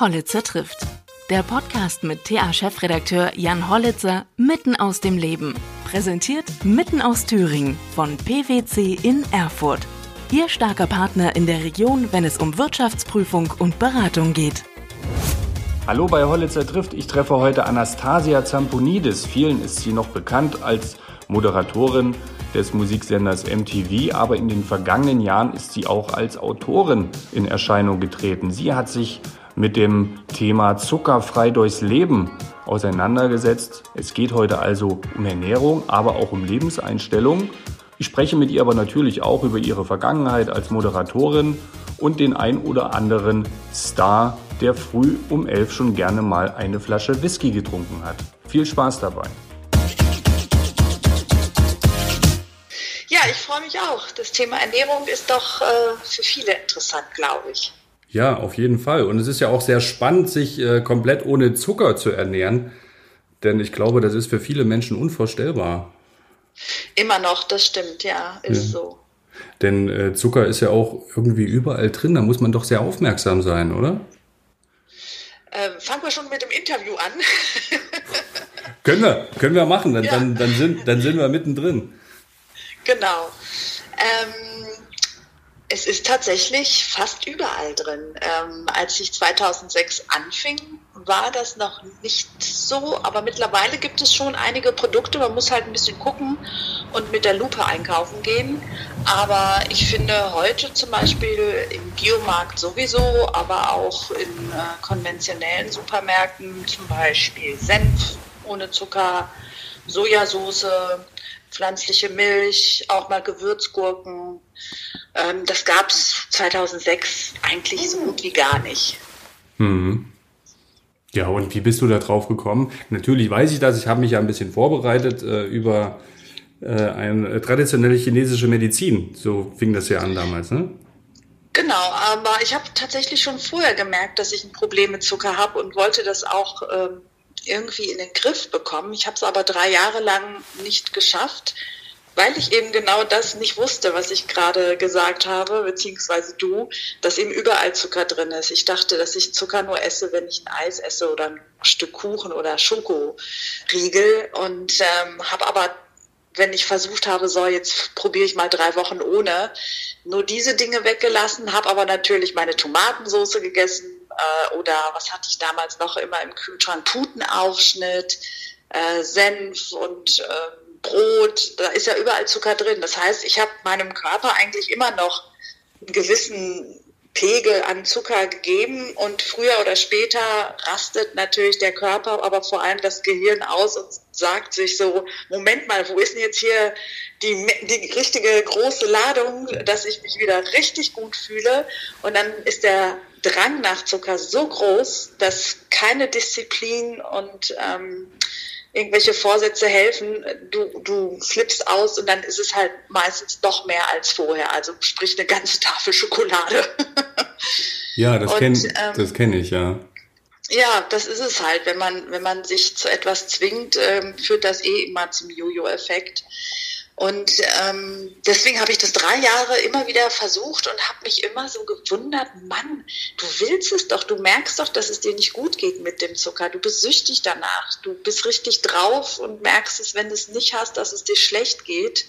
Hollitzer trifft. Der Podcast mit TA-Chefredakteur Jan Hollitzer mitten aus dem Leben. Präsentiert mitten aus Thüringen von PwC in Erfurt. Ihr starker Partner in der Region, wenn es um Wirtschaftsprüfung und Beratung geht. Hallo bei Hollitzer trifft. Ich treffe heute Anastasia Zamponidis. Vielen ist sie noch bekannt als Moderatorin des Musiksenders MTV, aber in den vergangenen Jahren ist sie auch als Autorin in Erscheinung getreten. Sie hat sich mit dem Thema Zuckerfrei durchs Leben auseinandergesetzt. Es geht heute also um Ernährung, aber auch um Lebenseinstellung. Ich spreche mit ihr aber natürlich auch über ihre Vergangenheit als Moderatorin und den ein oder anderen Star, der früh um elf schon gerne mal eine Flasche Whisky getrunken hat. Viel Spaß dabei. Ja, ich freue mich auch. Das Thema Ernährung ist doch äh, für viele interessant, glaube ich. Ja, auf jeden Fall. Und es ist ja auch sehr spannend, sich äh, komplett ohne Zucker zu ernähren. Denn ich glaube, das ist für viele Menschen unvorstellbar. Immer noch, das stimmt, ja, ist ja. so. Denn äh, Zucker ist ja auch irgendwie überall drin, da muss man doch sehr aufmerksam sein, oder? Ähm, fangen wir schon mit dem Interview an. können wir, können wir machen, dann, ja. dann, dann, sind, dann sind wir mittendrin. Genau. Ähm, es ist tatsächlich fast überall drin. Ähm, als ich 2006 anfing, war das noch nicht so, aber mittlerweile gibt es schon einige Produkte. Man muss halt ein bisschen gucken und mit der Lupe einkaufen gehen. Aber ich finde heute zum Beispiel im Biomarkt sowieso, aber auch in äh, konventionellen Supermärkten zum Beispiel Senf ohne Zucker, Sojasauce, pflanzliche Milch, auch mal Gewürzgurken. Ähm, das gab es 2006 eigentlich so gut wie gar nicht. Mhm. Ja, und wie bist du da drauf gekommen? Natürlich weiß ich das, ich habe mich ja ein bisschen vorbereitet äh, über äh, eine traditionelle chinesische Medizin. So fing das ja an damals, ne? Genau, aber ich habe tatsächlich schon vorher gemerkt, dass ich ein Problem mit Zucker habe und wollte das auch ähm, irgendwie in den Griff bekommen. Ich habe es aber drei Jahre lang nicht geschafft, weil ich eben genau das nicht wusste, was ich gerade gesagt habe, beziehungsweise du, dass eben überall Zucker drin ist. Ich dachte, dass ich Zucker nur esse, wenn ich ein Eis esse oder ein Stück Kuchen oder Schokoriegel und ähm, habe aber wenn ich versucht habe, so jetzt probiere ich mal drei Wochen ohne, nur diese Dinge weggelassen, habe aber natürlich meine Tomatensauce gegessen, äh, oder was hatte ich damals noch immer im Kühlschrank? Putenaufschnitt, äh, Senf und äh, Brot. Da ist ja überall Zucker drin. Das heißt, ich habe meinem Körper eigentlich immer noch einen gewissen Pegel an Zucker gegeben und früher oder später rastet natürlich der Körper, aber vor allem das Gehirn aus und sagt sich so, Moment mal, wo ist denn jetzt hier die, die richtige große Ladung, dass ich mich wieder richtig gut fühle und dann ist der Drang nach Zucker so groß, dass keine Disziplin und ähm, irgendwelche Vorsätze helfen. Du, du flippst aus und dann ist es halt meistens doch mehr als vorher. Also sprich eine ganze Tafel Schokolade. ja, das kenne ähm, kenn ich, ja. Ja, das ist es halt. Wenn man, wenn man sich zu etwas zwingt, ähm, führt das eh immer zum Jojo-Effekt. Und ähm, deswegen habe ich das drei Jahre immer wieder versucht und habe mich immer so gewundert, Mann, du willst es doch, du merkst doch, dass es dir nicht gut geht mit dem Zucker. Du bist süchtig danach, du bist richtig drauf und merkst es, wenn du es nicht hast, dass es dir schlecht geht.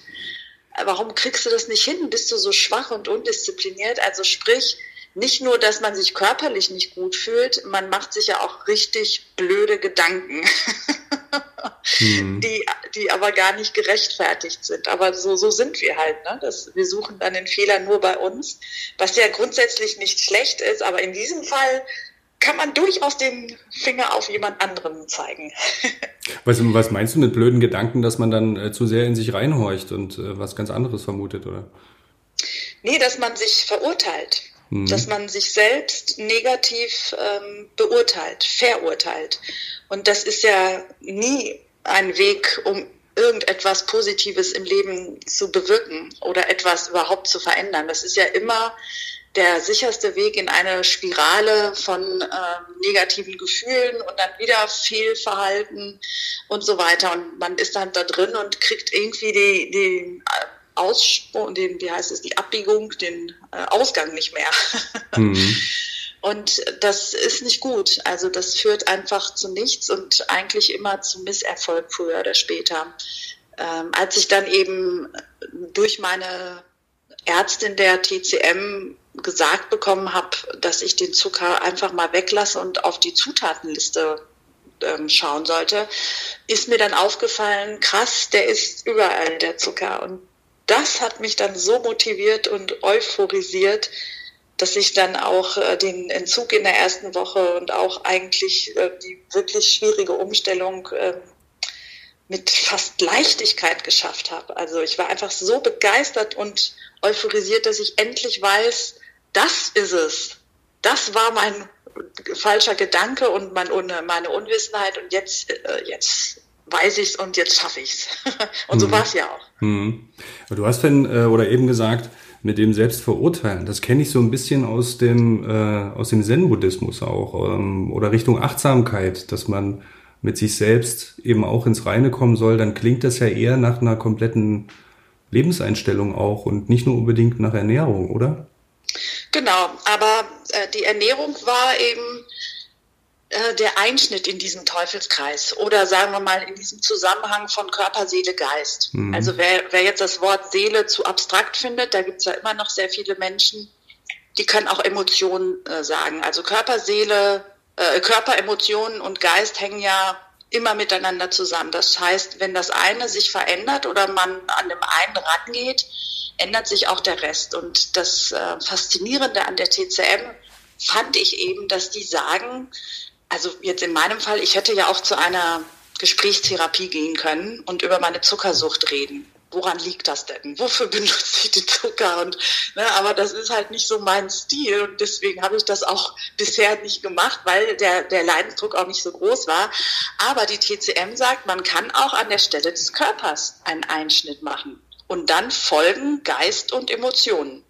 Warum kriegst du das nicht hin? Bist du so schwach und undiszipliniert? Also sprich, nicht nur, dass man sich körperlich nicht gut fühlt, man macht sich ja auch richtig blöde Gedanken, mhm. die, die aber gar nicht gerechtfertigt sind. Aber so, so sind wir halt. Ne? Das, wir suchen dann den Fehler nur bei uns, was ja grundsätzlich nicht schlecht ist, aber in diesem Fall kann man durchaus den Finger auf jemand anderen zeigen. was, was meinst du mit blöden Gedanken, dass man dann äh, zu sehr in sich reinhorcht und äh, was ganz anderes vermutet, oder? Nee, dass man sich verurteilt. Mhm. Dass man sich selbst negativ ähm, beurteilt, verurteilt. Und das ist ja nie ein Weg, um irgendetwas Positives im Leben zu bewirken oder etwas überhaupt zu verändern. Das ist ja immer der sicherste Weg in eine Spirale von äh, negativen Gefühlen und dann wieder Fehlverhalten und so weiter. Und man ist dann da drin und kriegt irgendwie die, die Aussprung, den, wie heißt es, die Abbiegung, den äh, Ausgang nicht mehr. Mhm. Und das ist nicht gut. Also das führt einfach zu nichts und eigentlich immer zu Misserfolg früher oder später. Ähm, als ich dann eben durch meine Ärztin der TCM gesagt bekommen habe, dass ich den Zucker einfach mal weglasse und auf die Zutatenliste ähm, schauen sollte, ist mir dann aufgefallen, krass, der ist überall der Zucker. Und das hat mich dann so motiviert und euphorisiert, dass ich dann auch äh, den Entzug in der ersten Woche und auch eigentlich äh, die wirklich schwierige Umstellung äh, mit fast Leichtigkeit geschafft habe. Also ich war einfach so begeistert und euphorisiert, dass ich endlich weiß, das ist es. Das war mein falscher Gedanke und mein, meine Unwissenheit und jetzt, äh, jetzt weiß ich's und jetzt schaffe ich's. und so mhm. war es ja auch. Mhm. Du hast denn äh, oder eben gesagt, mit dem Selbstverurteilen, das kenne ich so ein bisschen aus dem äh, aus dem Zen-Buddhismus auch ähm, oder Richtung Achtsamkeit, dass man mit sich selbst eben auch ins Reine kommen soll, dann klingt das ja eher nach einer kompletten Lebenseinstellung auch und nicht nur unbedingt nach Ernährung, oder? Genau, aber äh, die Ernährung war eben äh, der Einschnitt in diesen Teufelskreis oder sagen wir mal in diesem Zusammenhang von Körper, Seele, Geist. Mhm. Also wer, wer jetzt das Wort Seele zu abstrakt findet, da gibt es ja immer noch sehr viele Menschen, die können auch Emotionen äh, sagen. Also Körper, Seele, äh, Körper, Emotionen und Geist hängen ja immer miteinander zusammen. Das heißt, wenn das eine sich verändert oder man an dem einen rangeht, ändert sich auch der Rest. Und das äh, Faszinierende an der TCM fand ich eben, dass die sagen, also jetzt in meinem Fall, ich hätte ja auch zu einer Gesprächstherapie gehen können und über meine Zuckersucht reden. Woran liegt das denn? Wofür benutze ich den Zucker? Und, ne, aber das ist halt nicht so mein Stil und deswegen habe ich das auch bisher nicht gemacht, weil der, der Leidensdruck auch nicht so groß war. Aber die TCM sagt, man kann auch an der Stelle des Körpers einen Einschnitt machen und dann folgen Geist und Emotionen.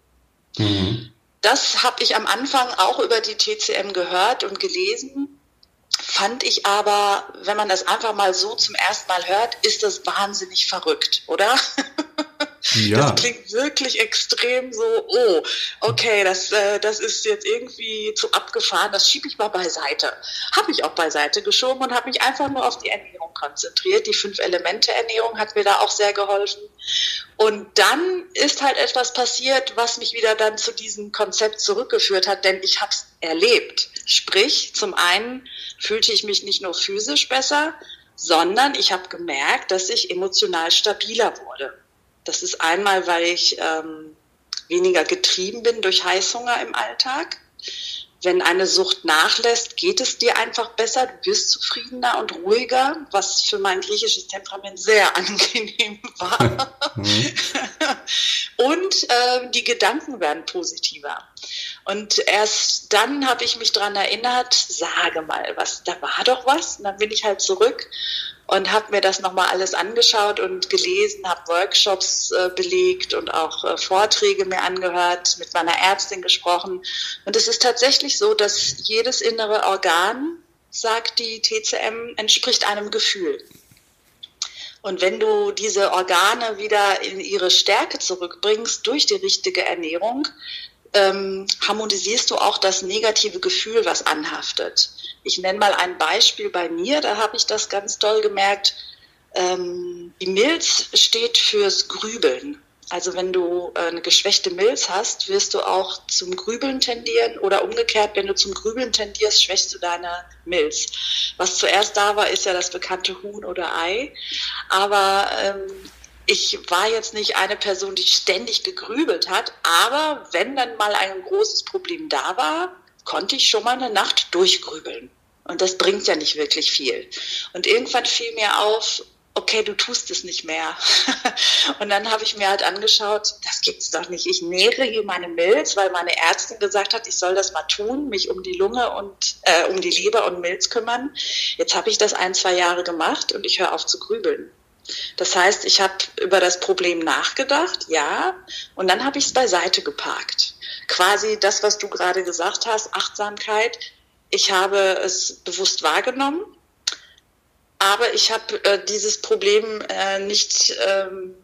Mhm. Das habe ich am Anfang auch über die TCM gehört und gelesen, fand ich aber, wenn man das einfach mal so zum ersten Mal hört, ist das wahnsinnig verrückt, oder? Ja. Das klingt wirklich extrem so, oh, okay, das, äh, das ist jetzt irgendwie zu abgefahren, das schiebe ich mal beiseite. Habe ich auch beiseite geschoben und habe mich einfach nur auf die Ernährung konzentriert. Die Fünf-Elemente-Ernährung hat mir da auch sehr geholfen. Und dann ist halt etwas passiert, was mich wieder dann zu diesem Konzept zurückgeführt hat, denn ich habe es erlebt. Sprich, zum einen fühlte ich mich nicht nur physisch besser, sondern ich habe gemerkt, dass ich emotional stabiler wurde. Das ist einmal, weil ich ähm, weniger getrieben bin durch Heißhunger im Alltag. Wenn eine Sucht nachlässt, geht es dir einfach besser, du wirst zufriedener und ruhiger, was für mein griechisches Temperament sehr angenehm war. Mhm. und äh, die Gedanken werden positiver. Und erst dann habe ich mich daran erinnert, sage mal, was, da war doch was. Und dann bin ich halt zurück und habe mir das nochmal alles angeschaut und gelesen, habe Workshops äh, belegt und auch äh, Vorträge mir angehört, mit meiner Ärztin gesprochen. Und es ist tatsächlich so, dass jedes innere Organ, sagt die TCM, entspricht einem Gefühl. Und wenn du diese Organe wieder in ihre Stärke zurückbringst durch die richtige Ernährung, ähm, harmonisierst du auch das negative Gefühl, was anhaftet. Ich nenne mal ein Beispiel bei mir, da habe ich das ganz toll gemerkt. Ähm, die Milz steht fürs Grübeln. Also wenn du äh, eine geschwächte Milz hast, wirst du auch zum Grübeln tendieren oder umgekehrt, wenn du zum Grübeln tendierst, schwächst du deine Milz. Was zuerst da war, ist ja das bekannte Huhn oder Ei. Aber ähm, ich war jetzt nicht eine Person, die ständig gegrübelt hat, aber wenn dann mal ein großes Problem da war, konnte ich schon mal eine Nacht durchgrübeln. Und das bringt ja nicht wirklich viel. Und irgendwann fiel mir auf, okay, du tust es nicht mehr. und dann habe ich mir halt angeschaut, das gibt's doch nicht. Ich nähere hier meine Milz, weil meine Ärztin gesagt hat, ich soll das mal tun, mich um die Lunge und äh, um die Leber und Milz kümmern. Jetzt habe ich das ein, zwei Jahre gemacht und ich höre auf zu grübeln. Das heißt, ich habe über das Problem nachgedacht, ja, und dann habe ich es beiseite geparkt. Quasi das, was du gerade gesagt hast, Achtsamkeit, ich habe es bewusst wahrgenommen, aber ich habe äh, dieses Problem äh, nicht ähm,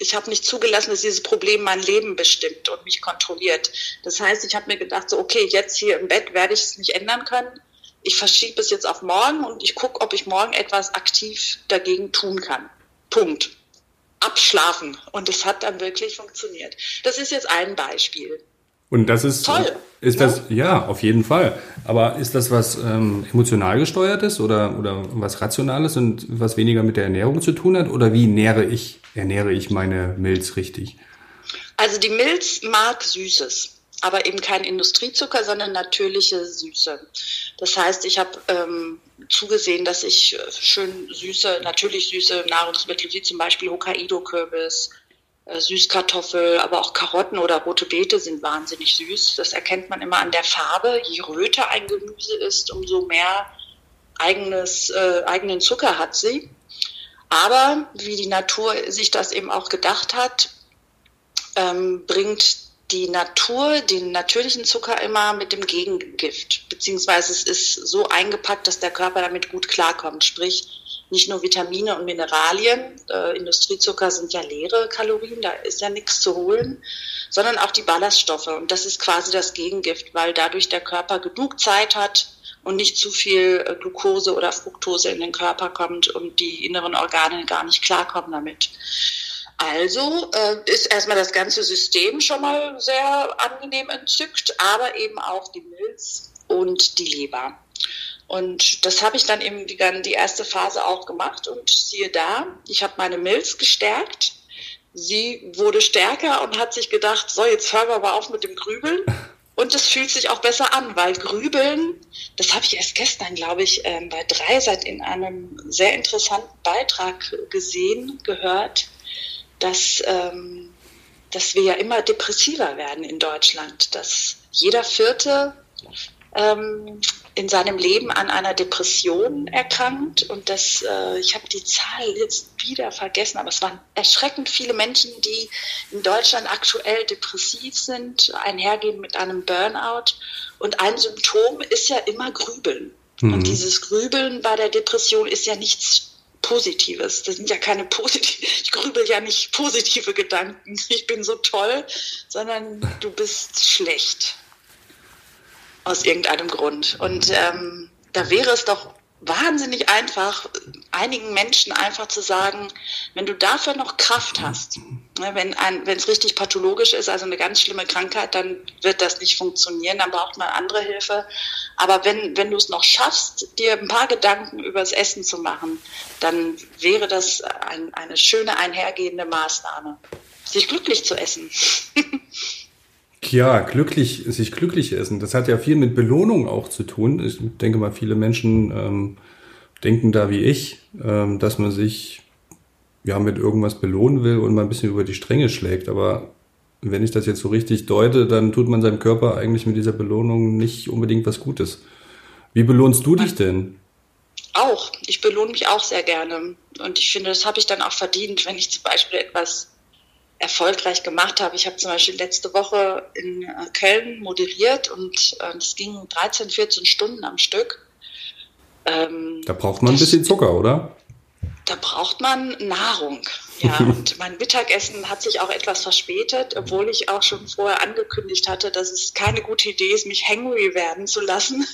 ich habe nicht zugelassen, dass dieses Problem mein Leben bestimmt und mich kontrolliert. Das heißt, ich habe mir gedacht, so okay, jetzt hier im Bett werde ich es nicht ändern können. Ich verschiebe es jetzt auf morgen und ich gucke, ob ich morgen etwas aktiv dagegen tun kann. Punkt. Abschlafen. Und es hat dann wirklich funktioniert. Das ist jetzt ein Beispiel. Und das ist toll. Ist ja? das ja auf jeden Fall. Aber ist das was ähm, emotional gesteuertes oder oder was rationales und was weniger mit der Ernährung zu tun hat? Oder wie nähre ich ernähre ich meine Milz richtig? Also die Milz mag Süßes aber eben kein Industriezucker, sondern natürliche Süße. Das heißt, ich habe ähm, zugesehen, dass ich schön süße, natürlich süße Nahrungsmittel wie zum Beispiel Hokkaido-Kürbis, äh, Süßkartoffel, aber auch Karotten oder rote Beete sind wahnsinnig süß. Das erkennt man immer an der Farbe. Je röter ein Gemüse ist, umso mehr eigenes, äh, eigenen Zucker hat sie. Aber wie die Natur sich das eben auch gedacht hat, ähm, bringt die Natur den natürlichen Zucker immer mit dem Gegengift, beziehungsweise es ist so eingepackt, dass der Körper damit gut klarkommt. Sprich, nicht nur Vitamine und Mineralien, äh, Industriezucker sind ja leere Kalorien, da ist ja nichts zu holen, sondern auch die Ballaststoffe. Und das ist quasi das Gegengift, weil dadurch der Körper genug Zeit hat und nicht zu viel äh, Glucose oder Fructose in den Körper kommt und die inneren Organe gar nicht klarkommen damit. Also äh, ist erstmal das ganze System schon mal sehr angenehm entzückt, aber eben auch die Milz und die Leber. Und das habe ich dann eben die, die erste Phase auch gemacht und siehe da, ich habe meine Milz gestärkt. Sie wurde stärker und hat sich gedacht, so, jetzt hören wir aber auf mit dem Grübeln. Und es fühlt sich auch besser an, weil Grübeln, das habe ich erst gestern, glaube ich, ähm, bei Dreisat in einem sehr interessanten Beitrag gesehen, gehört, dass, ähm, dass wir ja immer depressiver werden in Deutschland, dass jeder Vierte ähm, in seinem Leben an einer Depression erkrankt und das, äh, ich habe die Zahl jetzt wieder vergessen, aber es waren erschreckend viele Menschen, die in Deutschland aktuell depressiv sind, einhergehen mit einem Burnout und ein Symptom ist ja immer Grübeln. Mhm. Und dieses Grübeln bei der Depression ist ja nichts Positives. Das sind ja keine positive, ich grübel ja nicht positive Gedanken. Ich bin so toll, sondern du bist schlecht aus irgendeinem Grund. Und ähm, da wäre es doch wahnsinnig einfach, einigen Menschen einfach zu sagen, wenn du dafür noch Kraft hast, ne, wenn es richtig pathologisch ist, also eine ganz schlimme Krankheit, dann wird das nicht funktionieren, dann braucht man andere Hilfe. Aber wenn, wenn du es noch schaffst, dir ein paar Gedanken übers Essen zu machen, dann wäre das ein, eine schöne einhergehende Maßnahme, sich glücklich zu essen. Ja, glücklich, sich glücklich essen. Das hat ja viel mit Belohnung auch zu tun. Ich denke mal, viele Menschen ähm, denken da wie ich, ähm, dass man sich ja mit irgendwas belohnen will und mal ein bisschen über die Stränge schlägt. Aber wenn ich das jetzt so richtig deute, dann tut man seinem Körper eigentlich mit dieser Belohnung nicht unbedingt was Gutes. Wie belohnst du dich denn? Auch. Ich belohne mich auch sehr gerne. Und ich finde, das habe ich dann auch verdient, wenn ich zum Beispiel etwas erfolgreich gemacht habe. Ich habe zum Beispiel letzte Woche in äh, Köln moderiert und äh, es ging 13, 14 Stunden am Stück. Ähm, da braucht man ein bisschen Zucker, oder? Da braucht man Nahrung. Ja, und mein Mittagessen hat sich auch etwas verspätet, obwohl ich auch schon vorher angekündigt hatte, dass es keine gute Idee ist, mich hangry werden zu lassen.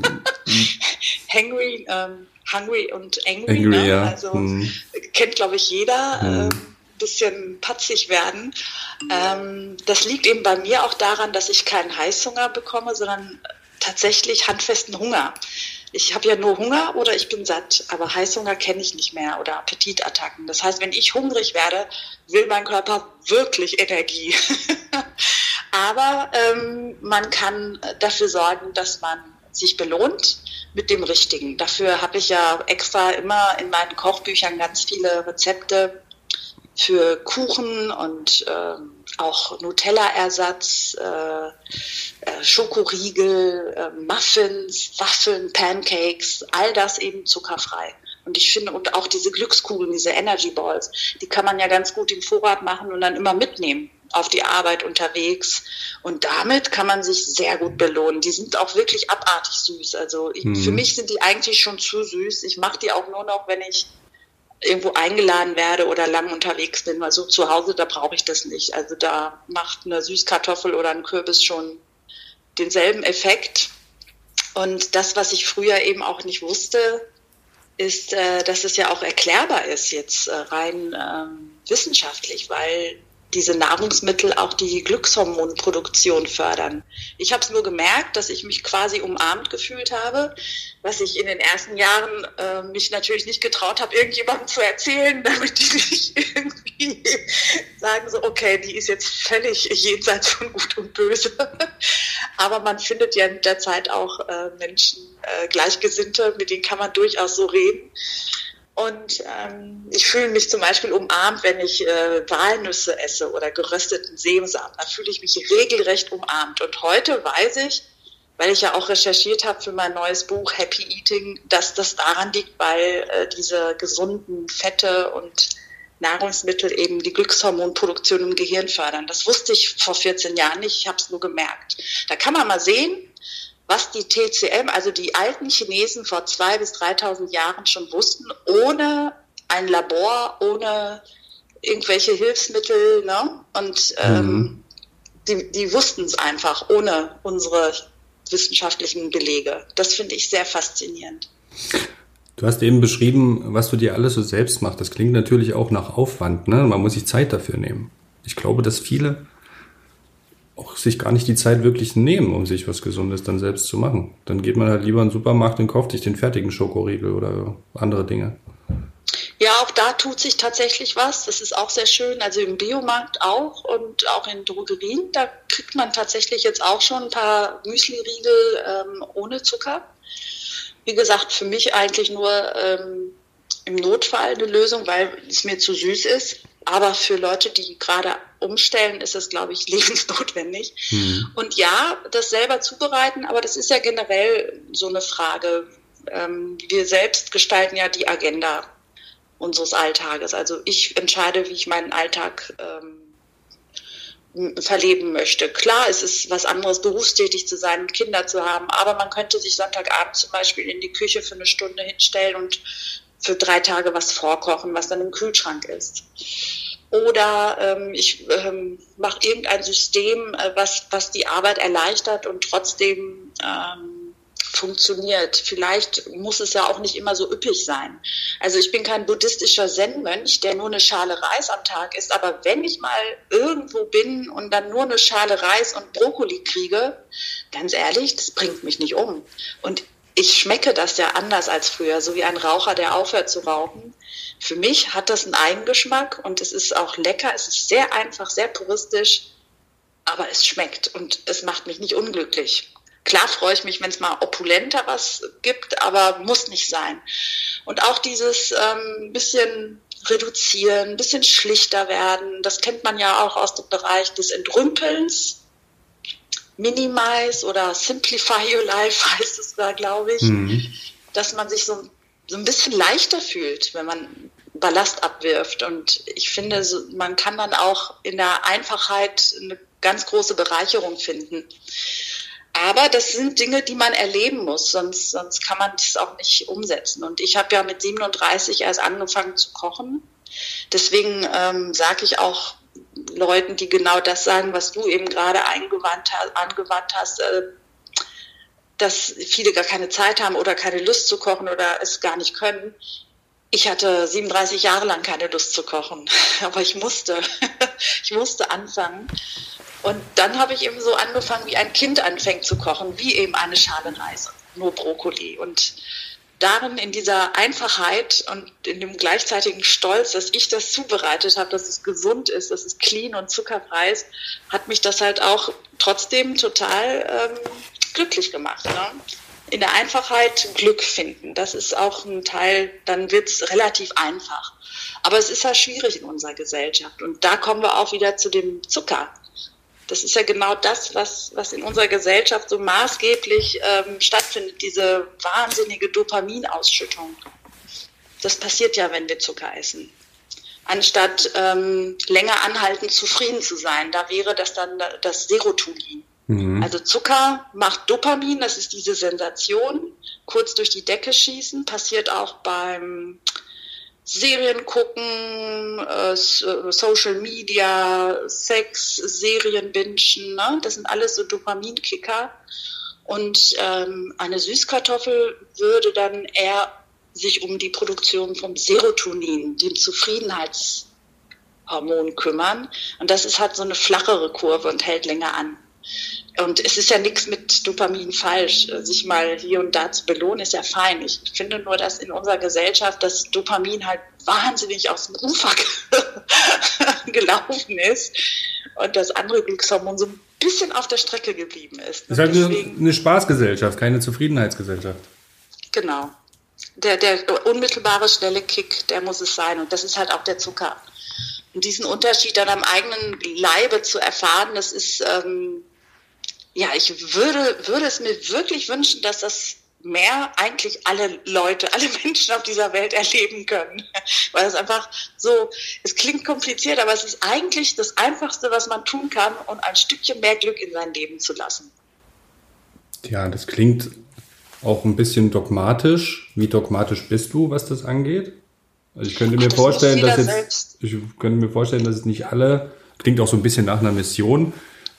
hangry, ähm, hungry und angry. angry ne? ja. Also hm. kennt, glaube ich, jeder. Hm. Ähm, bisschen patzig werden. Ähm, das liegt eben bei mir auch daran, dass ich keinen Heißhunger bekomme, sondern tatsächlich handfesten Hunger. Ich habe ja nur Hunger oder ich bin satt, aber Heißhunger kenne ich nicht mehr oder Appetitattacken. Das heißt, wenn ich hungrig werde, will mein Körper wirklich Energie. aber ähm, man kann dafür sorgen, dass man sich belohnt mit dem Richtigen. Dafür habe ich ja extra immer in meinen Kochbüchern ganz viele Rezepte für Kuchen und äh, auch Nutella-Ersatz, äh, äh, Schokoriegel, äh, Muffins, Waffeln, Pancakes, all das eben zuckerfrei. Und ich finde, und auch diese Glückskugeln, diese Energy Balls, die kann man ja ganz gut im Vorrat machen und dann immer mitnehmen auf die Arbeit unterwegs. Und damit kann man sich sehr gut belohnen. Die sind auch wirklich abartig süß. Also ich, mhm. für mich sind die eigentlich schon zu süß. Ich mache die auch nur noch, wenn ich irgendwo eingeladen werde oder lang unterwegs bin, weil so zu Hause, da brauche ich das nicht. Also da macht eine Süßkartoffel oder ein Kürbis schon denselben Effekt. Und das, was ich früher eben auch nicht wusste, ist, äh, dass es ja auch erklärbar ist jetzt äh, rein ähm, wissenschaftlich, weil diese Nahrungsmittel auch die Glückshormonproduktion fördern. Ich habe es nur gemerkt, dass ich mich quasi umarmt gefühlt habe, was ich in den ersten Jahren äh, mich natürlich nicht getraut habe, irgendjemandem zu erzählen, damit die nicht irgendwie sagen so, okay, die ist jetzt völlig jenseits von Gut und Böse. Aber man findet ja mit der Zeit auch äh, Menschen, äh, Gleichgesinnte, mit denen kann man durchaus so reden. Und ähm, ich fühle mich zum Beispiel umarmt, wenn ich äh, Walnüsse esse oder gerösteten Sesamsamen. Da fühle ich mich regelrecht umarmt. Und heute weiß ich, weil ich ja auch recherchiert habe für mein neues Buch Happy Eating, dass das daran liegt, weil äh, diese gesunden Fette und Nahrungsmittel eben die Glückshormonproduktion im Gehirn fördern. Das wusste ich vor 14 Jahren nicht, ich habe es nur gemerkt. Da kann man mal sehen, was die TCM, also die alten Chinesen vor 2.000 bis 3.000 Jahren schon wussten, ohne ein Labor, ohne irgendwelche Hilfsmittel. Ne? Und ähm, mhm. die, die wussten es einfach, ohne unsere wissenschaftlichen Belege. Das finde ich sehr faszinierend. Du hast eben beschrieben, was du dir alles so selbst machst. Das klingt natürlich auch nach Aufwand. Ne? Man muss sich Zeit dafür nehmen. Ich glaube, dass viele auch sich gar nicht die Zeit wirklich nehmen, um sich was Gesundes dann selbst zu machen. Dann geht man halt lieber in den Supermarkt und kauft sich den fertigen Schokoriegel oder andere Dinge. Ja, auch da tut sich tatsächlich was. Das ist auch sehr schön. Also im Biomarkt auch und auch in Drogerien. Da kriegt man tatsächlich jetzt auch schon ein paar Müsli-Riegel ähm, ohne Zucker. Wie gesagt, für mich eigentlich nur ähm, im Notfall eine Lösung, weil es mir zu süß ist. Aber für Leute, die gerade umstellen, ist es, glaube ich, lebensnotwendig. Mhm. Und ja, das selber zubereiten, aber das ist ja generell so eine Frage. Ähm, wir selbst gestalten ja die Agenda unseres Alltages. Also ich entscheide, wie ich meinen Alltag ähm, verleben möchte. Klar, es ist was anderes, berufstätig zu sein und Kinder zu haben, aber man könnte sich Sonntagabend zum Beispiel in die Küche für eine Stunde hinstellen und für drei Tage was vorkochen, was dann im Kühlschrank ist. Oder ähm, ich ähm, mache irgendein System, äh, was, was die Arbeit erleichtert und trotzdem ähm, funktioniert. Vielleicht muss es ja auch nicht immer so üppig sein. Also ich bin kein buddhistischer Zen-Mönch, der nur eine Schale Reis am Tag isst, aber wenn ich mal irgendwo bin und dann nur eine Schale Reis und Brokkoli kriege, ganz ehrlich, das bringt mich nicht um. Und ich schmecke das ja anders als früher, so wie ein Raucher, der aufhört zu rauchen. Für mich hat das einen Eigengeschmack und es ist auch lecker. Es ist sehr einfach, sehr puristisch, aber es schmeckt und es macht mich nicht unglücklich. Klar freue ich mich, wenn es mal opulenter was gibt, aber muss nicht sein. Und auch dieses ähm, bisschen reduzieren, bisschen schlichter werden, das kennt man ja auch aus dem Bereich des Entrümpelns Minimize oder Simplify Your Life heißt es da, glaube ich, mhm. dass man sich so, so ein bisschen leichter fühlt, wenn man Ballast abwirft. Und ich finde, man kann dann auch in der Einfachheit eine ganz große Bereicherung finden. Aber das sind Dinge, die man erleben muss, sonst, sonst kann man das auch nicht umsetzen. Und ich habe ja mit 37 erst angefangen zu kochen. Deswegen ähm, sage ich auch Leuten, die genau das sagen, was du eben gerade angewandt hast, äh, dass viele gar keine Zeit haben oder keine Lust zu kochen oder es gar nicht können. Ich hatte 37 Jahre lang keine Lust zu kochen, aber ich musste. ich musste anfangen. Und dann habe ich eben so angefangen, wie ein Kind anfängt zu kochen, wie eben eine Schale Reis, nur Brokkoli. Und darin, in dieser Einfachheit und in dem gleichzeitigen Stolz, dass ich das zubereitet habe, dass es gesund ist, dass es clean und zuckerfrei ist, hat mich das halt auch trotzdem total ähm, glücklich gemacht. Ne? In der Einfachheit Glück finden, das ist auch ein Teil, dann wird es relativ einfach. Aber es ist ja schwierig in unserer Gesellschaft. Und da kommen wir auch wieder zu dem Zucker. Das ist ja genau das, was, was in unserer Gesellschaft so maßgeblich ähm, stattfindet, diese wahnsinnige Dopaminausschüttung. Das passiert ja, wenn wir Zucker essen. Anstatt ähm, länger anhaltend zufrieden zu sein, da wäre das dann das Serotonin. Mhm. Also Zucker macht Dopamin, das ist diese Sensation, kurz durch die Decke schießen, passiert auch beim Serien gucken, äh, Social Media, Sex, Serien bingen, ne? das sind alles so Dopaminkicker. Und ähm, eine Süßkartoffel würde dann eher sich um die Produktion von Serotonin, dem Zufriedenheitshormon, kümmern. Und das ist halt so eine flachere Kurve und hält länger an. Und es ist ja nichts mit Dopamin falsch. Sich mal hier und da zu belohnen, ist ja fein. Ich finde nur, dass in unserer Gesellschaft das Dopamin halt wahnsinnig aus dem Ufer gelaufen ist und das andere Glückshormon so ein bisschen auf der Strecke geblieben ist. Das ist halt Deswegen, eine Spaßgesellschaft, keine Zufriedenheitsgesellschaft. Genau. Der, der unmittelbare, schnelle Kick, der muss es sein. Und das ist halt auch der Zucker. Und diesen Unterschied dann am eigenen Leibe zu erfahren, das ist, ähm, ja, ich würde, würde es mir wirklich wünschen, dass das mehr eigentlich alle Leute, alle Menschen auf dieser Welt erleben können. Weil es einfach so, es klingt kompliziert, aber es ist eigentlich das Einfachste, was man tun kann, um ein Stückchen mehr Glück in sein Leben zu lassen. Ja, das klingt auch ein bisschen dogmatisch. Wie dogmatisch bist du, was das angeht? Also ich könnte mir Ach, vorstellen, dass jetzt, selbst. ich könnte mir vorstellen, dass es nicht alle, klingt auch so ein bisschen nach einer Mission,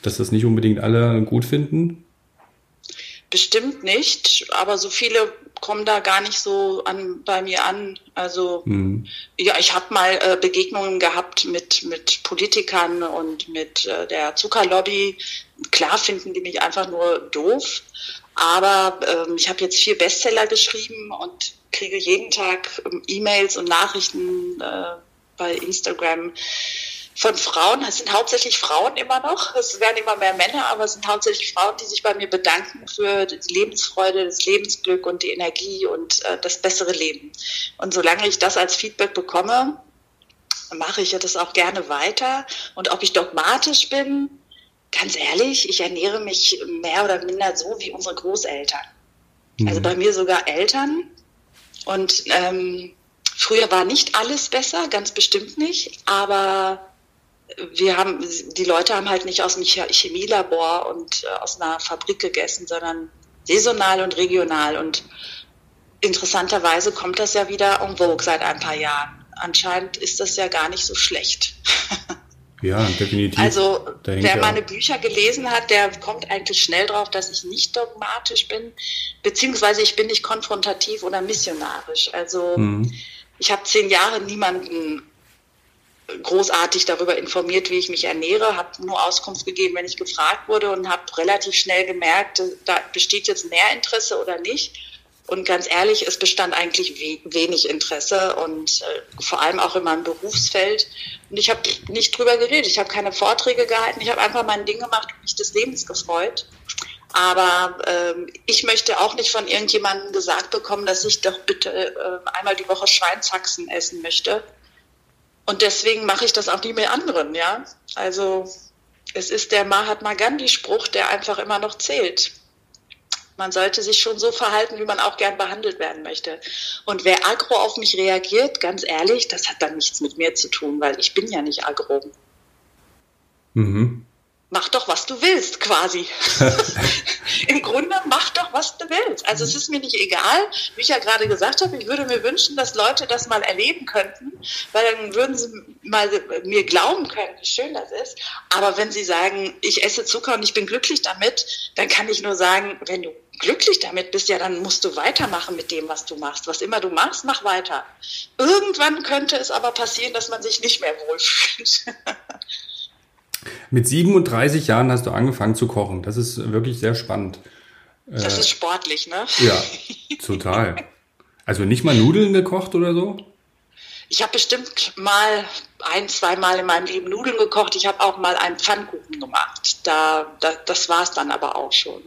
dass das nicht unbedingt alle gut finden. Bestimmt nicht, aber so viele kommen da gar nicht so an, bei mir an. Also mhm. ja, ich habe mal äh, Begegnungen gehabt mit, mit Politikern und mit äh, der Zuckerlobby. Klar finden die mich einfach nur doof, aber ähm, ich habe jetzt vier Bestseller geschrieben und kriege jeden Tag ähm, E-Mails und Nachrichten äh, bei Instagram von Frauen, es sind hauptsächlich Frauen immer noch, es werden immer mehr Männer, aber es sind hauptsächlich Frauen, die sich bei mir bedanken für die Lebensfreude, das Lebensglück und die Energie und äh, das bessere Leben. Und solange ich das als Feedback bekomme, mache ich das auch gerne weiter. Und ob ich dogmatisch bin, ganz ehrlich, ich ernähre mich mehr oder minder so wie unsere Großeltern. Mhm. Also bei mir sogar Eltern. Und ähm, früher war nicht alles besser, ganz bestimmt nicht, aber wir haben, die Leute haben halt nicht aus dem Chemielabor und äh, aus einer Fabrik gegessen, sondern saisonal und regional. Und interessanterweise kommt das ja wieder en vogue seit ein paar Jahren. Anscheinend ist das ja gar nicht so schlecht. Ja, definitiv. Also wer meine Bücher gelesen hat, der kommt eigentlich schnell drauf, dass ich nicht dogmatisch bin, beziehungsweise ich bin nicht konfrontativ oder missionarisch. Also mhm. ich habe zehn Jahre niemanden großartig darüber informiert, wie ich mich ernähre, habe nur Auskunft gegeben, wenn ich gefragt wurde und habe relativ schnell gemerkt, da besteht jetzt mehr Interesse oder nicht. Und ganz ehrlich, es bestand eigentlich we wenig Interesse und äh, vor allem auch in meinem Berufsfeld. Und ich habe nicht drüber geredet, ich habe keine Vorträge gehalten, ich habe einfach mein Ding gemacht und mich des Lebens gefreut. Aber ähm, ich möchte auch nicht von irgendjemandem gesagt bekommen, dass ich doch bitte äh, einmal die Woche Schweinshaxen essen möchte. Und deswegen mache ich das auch nie mit anderen, ja. Also es ist der Mahatma Gandhi-Spruch, der einfach immer noch zählt. Man sollte sich schon so verhalten, wie man auch gern behandelt werden möchte. Und wer agro auf mich reagiert, ganz ehrlich, das hat dann nichts mit mir zu tun, weil ich bin ja nicht agro. Mhm mach doch, was du willst, quasi. Im Grunde mach doch, was du willst. Also es ist mir nicht egal, wie ich ja gerade gesagt habe, ich würde mir wünschen, dass Leute das mal erleben könnten, weil dann würden sie mal mir glauben können, wie schön das ist. Aber wenn sie sagen, ich esse Zucker und ich bin glücklich damit, dann kann ich nur sagen, wenn du glücklich damit bist, ja, dann musst du weitermachen mit dem, was du machst. Was immer du machst, mach weiter. Irgendwann könnte es aber passieren, dass man sich nicht mehr wohlfühlt. Mit 37 Jahren hast du angefangen zu kochen. Das ist wirklich sehr spannend. Das äh, ist sportlich, ne? Ja, total. Also nicht mal Nudeln gekocht oder so? Ich habe bestimmt mal ein, zwei Mal in meinem Leben Nudeln gekocht. Ich habe auch mal einen Pfannkuchen gemacht. Da, da das war es dann aber auch schon.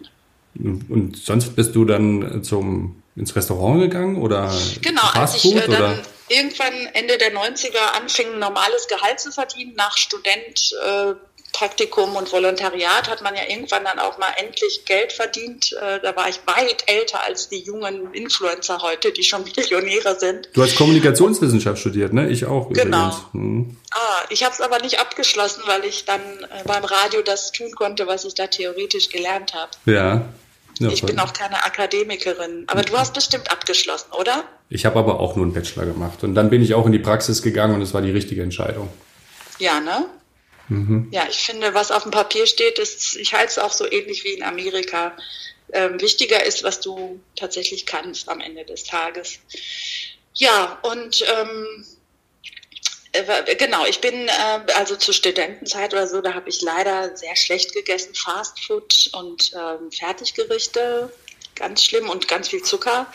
Und sonst bist du dann zum, ins Restaurant gegangen oder Genau, als ich äh, dann irgendwann Ende der 90er anfing, ein normales Gehalt zu verdienen, nach Student äh, Praktikum und Volontariat hat man ja irgendwann dann auch mal endlich Geld verdient. Äh, da war ich weit älter als die jungen Influencer heute, die schon Millionäre sind. Du hast Kommunikationswissenschaft studiert, ne? Ich auch. Genau. Hm. Ah, ich habe es aber nicht abgeschlossen, weil ich dann äh, beim Radio das tun konnte, was ich da theoretisch gelernt habe. Ja. Ja, ich bin auch keine Akademikerin. Aber du hast bestimmt abgeschlossen, oder? Ich habe aber auch nur einen Bachelor gemacht. Und dann bin ich auch in die Praxis gegangen und es war die richtige Entscheidung. Ja, ne? Mhm. Ja, ich finde, was auf dem Papier steht, ist, ich halte es auch so ähnlich wie in Amerika. Ähm, wichtiger ist, was du tatsächlich kannst am Ende des Tages. Ja, und ähm, äh, genau, ich bin äh, also zur Studentenzeit oder so, da habe ich leider sehr schlecht gegessen, Fastfood und ähm, Fertiggerichte, ganz schlimm und ganz viel Zucker.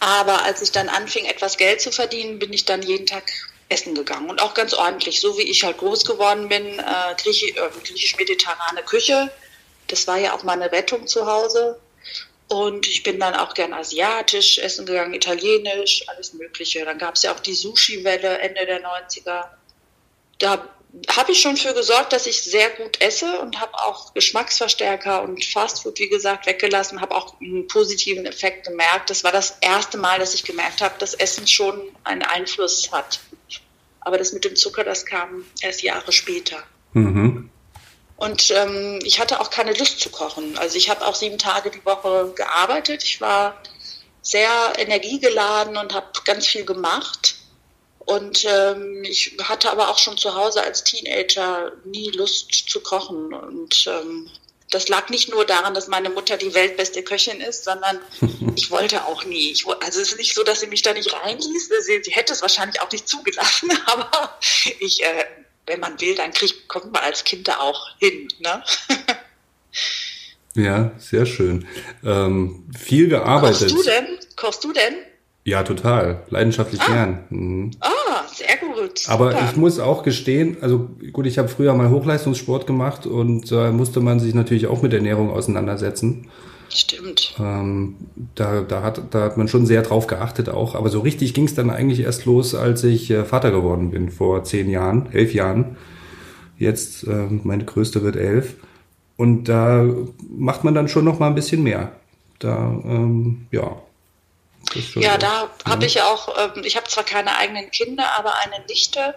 Aber als ich dann anfing, etwas Geld zu verdienen, bin ich dann jeden Tag essen gegangen und auch ganz ordentlich, so wie ich halt groß geworden bin, äh, griechisch-mediterrane Küche. Das war ja auch meine Rettung zu Hause. Und ich bin dann auch gern asiatisch essen gegangen, italienisch, alles Mögliche. Dann gab es ja auch die Sushi-Welle Ende der 90er. Da habe ich schon für gesorgt, dass ich sehr gut esse und habe auch Geschmacksverstärker und Fastfood, wie gesagt, weggelassen, habe auch einen positiven Effekt gemerkt. Das war das erste Mal, dass ich gemerkt habe, dass Essen schon einen Einfluss hat. Aber das mit dem Zucker, das kam erst Jahre später. Mhm. Und ähm, ich hatte auch keine Lust zu kochen. Also ich habe auch sieben Tage die Woche gearbeitet. Ich war sehr energiegeladen und habe ganz viel gemacht. Und ähm, ich hatte aber auch schon zu Hause als Teenager nie Lust zu kochen. Und ähm, das lag nicht nur daran, dass meine Mutter die weltbeste Köchin ist, sondern ich wollte auch nie. Ich, also es ist nicht so, dass sie mich da nicht reinließ. Sie, sie hätte es wahrscheinlich auch nicht zugelassen, aber ich äh, wenn man will, dann kriegt, kommt man als Kind da auch hin. Ne? ja, sehr schön. Ähm, viel gearbeitet. Kochst du denn? Kochst du denn? Ja, total. Leidenschaftlich ah. gern. Mhm. Ah, sehr gut. Aber Super. ich muss auch gestehen, also gut, ich habe früher mal Hochleistungssport gemacht und da äh, musste man sich natürlich auch mit Ernährung auseinandersetzen. Stimmt. Ähm, da, da, hat, da hat man schon sehr drauf geachtet auch. Aber so richtig ging es dann eigentlich erst los, als ich äh, Vater geworden bin, vor zehn Jahren, elf Jahren. Jetzt, äh, meine größte wird elf. Und da macht man dann schon noch mal ein bisschen mehr. Da, ähm, ja. Ja, da habe ich auch, äh, ich habe zwar keine eigenen Kinder, aber eine Nichte.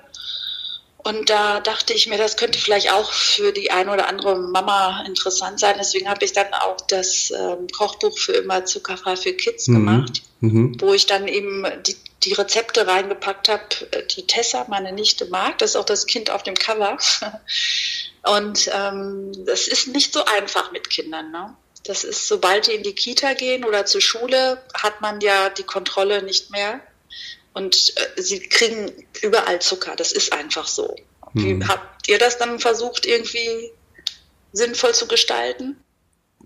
Und da dachte ich mir, das könnte vielleicht auch für die eine oder andere Mama interessant sein. Deswegen habe ich dann auch das ähm, Kochbuch für immer zuckerfrei für Kids mhm. gemacht, mhm. wo ich dann eben die, die Rezepte reingepackt habe, die Tessa, meine Nichte, mag. Das ist auch das Kind auf dem Cover. Und ähm, das ist nicht so einfach mit Kindern. Ne? Das ist, sobald die in die Kita gehen oder zur Schule, hat man ja die Kontrolle nicht mehr. Und äh, sie kriegen überall Zucker. Das ist einfach so. Wie, hm. Habt ihr das dann versucht, irgendwie sinnvoll zu gestalten?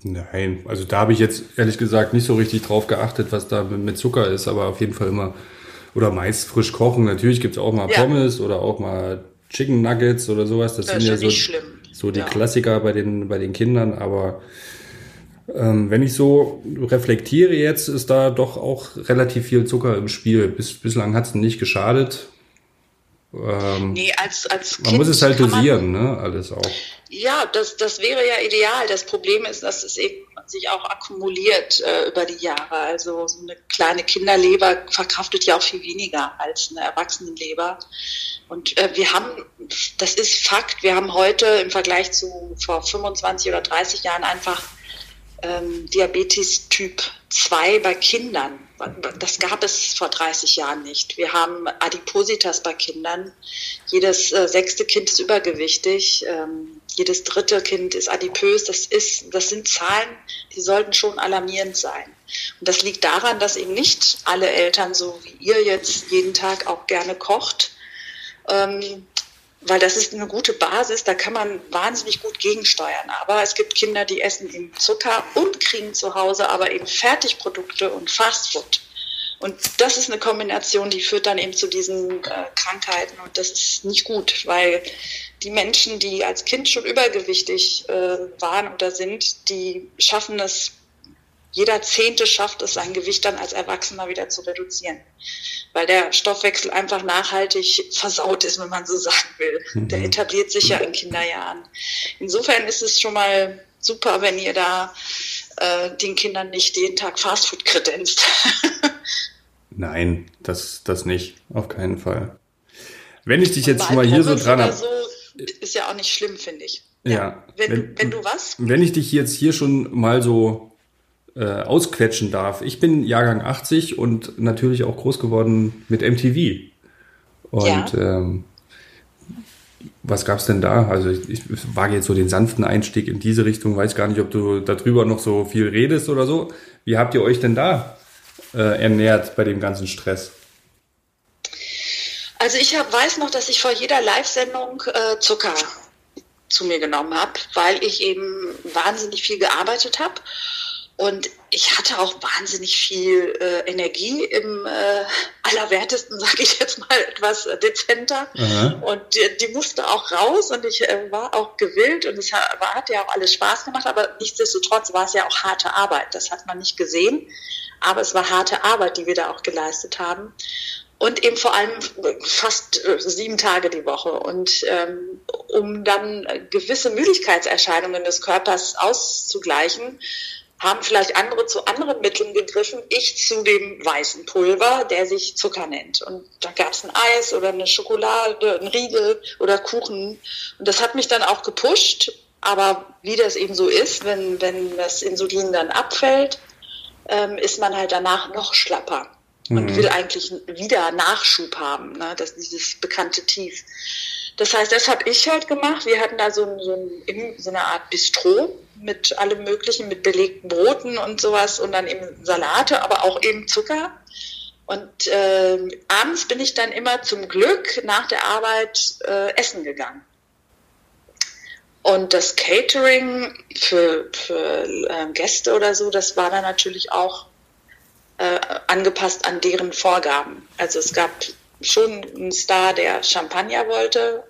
Nein, also da habe ich jetzt ehrlich gesagt nicht so richtig drauf geachtet, was da mit Zucker ist, aber auf jeden Fall immer oder meist frisch kochen. Natürlich gibt es auch mal ja. Pommes oder auch mal Chicken Nuggets oder sowas. Das, das sind ja so, so die ja. Klassiker bei den, bei den Kindern, aber ähm, wenn ich so reflektiere jetzt, ist da doch auch relativ viel Zucker im Spiel. Bis, bislang hat es nicht geschadet. Ähm, nee, als, als man muss es halt dosieren, man, ne? Alles auch. Ja, das, das wäre ja ideal. Das Problem ist, dass es eben sich auch akkumuliert äh, über die Jahre. Also so eine kleine Kinderleber verkraftet ja auch viel weniger als eine Erwachsenenleber. Und äh, wir haben, das ist Fakt, wir haben heute im Vergleich zu vor 25 oder 30 Jahren einfach ähm, Diabetes Typ 2 bei Kindern. Das gab es vor 30 Jahren nicht. Wir haben Adipositas bei Kindern. Jedes äh, sechste Kind ist übergewichtig. Ähm, jedes dritte Kind ist adipös. Das, ist, das sind Zahlen, die sollten schon alarmierend sein. Und das liegt daran, dass eben nicht alle Eltern, so wie ihr jetzt jeden Tag auch gerne kocht, ähm, weil das ist eine gute Basis, da kann man wahnsinnig gut gegensteuern. Aber es gibt Kinder, die essen eben Zucker und kriegen zu Hause aber eben Fertigprodukte und Fastfood. Und das ist eine Kombination, die führt dann eben zu diesen äh, Krankheiten und das ist nicht gut, weil die Menschen, die als Kind schon übergewichtig äh, waren oder sind, die schaffen es jeder Zehnte schafft es, sein Gewicht dann als Erwachsener wieder zu reduzieren. Weil der Stoffwechsel einfach nachhaltig versaut ist, wenn man so sagen will. Mhm. Der etabliert sich ja in Kinderjahren. Insofern ist es schon mal super, wenn ihr da äh, den Kindern nicht jeden Tag Fastfood kredenzt. Nein, das, das nicht. Auf keinen Fall. Wenn ich dich jetzt mal hier so dran habe. So ist ja auch nicht schlimm, finde ich. Ja. ja. Wenn, wenn, wenn, du was? Wenn ich dich jetzt hier schon mal so äh, ausquetschen darf. Ich bin Jahrgang 80 und natürlich auch groß geworden mit MTV. Und ja. ähm, was gab's denn da? Also ich, ich wage jetzt so den sanften Einstieg in diese Richtung, weiß gar nicht, ob du darüber noch so viel redest oder so. Wie habt ihr euch denn da äh, ernährt bei dem ganzen Stress? Also ich hab, weiß noch, dass ich vor jeder Live-Sendung äh, Zucker zu mir genommen habe, weil ich eben wahnsinnig viel gearbeitet habe und ich hatte auch wahnsinnig viel äh, Energie im äh, allerwertesten, sage ich jetzt mal etwas äh, dezenter. Aha. Und die, die, musste auch raus und ich äh, war auch gewillt und es hat, hat ja auch alles Spaß gemacht, aber nichtsdestotrotz war es ja auch harte Arbeit. Das hat man nicht gesehen, aber es war harte Arbeit, die wir da auch geleistet haben. Und eben vor allem fast äh, sieben Tage die Woche. Und ähm, um dann gewisse Müdigkeitserscheinungen des Körpers auszugleichen, haben vielleicht andere zu anderen Mitteln gegriffen, ich zu dem weißen Pulver, der sich Zucker nennt. Und da gab es ein Eis oder eine Schokolade, ein Riegel oder Kuchen. Und das hat mich dann auch gepusht. Aber wie das eben so ist, wenn, wenn das Insulin dann abfällt, ähm, ist man halt danach noch schlapper und mhm. will eigentlich wieder Nachschub haben, ne? das dieses bekannte Tief. Das heißt, das habe ich halt gemacht. Wir hatten da so, so, ein, so eine Art Bistro mit allem Möglichen, mit belegten Broten und sowas und dann eben Salate, aber auch eben Zucker. Und äh, abends bin ich dann immer zum Glück nach der Arbeit äh, essen gegangen. Und das Catering für, für äh, Gäste oder so, das war dann natürlich auch äh, angepasst an deren Vorgaben. Also es gab schon einen Star, der Champagner wollte.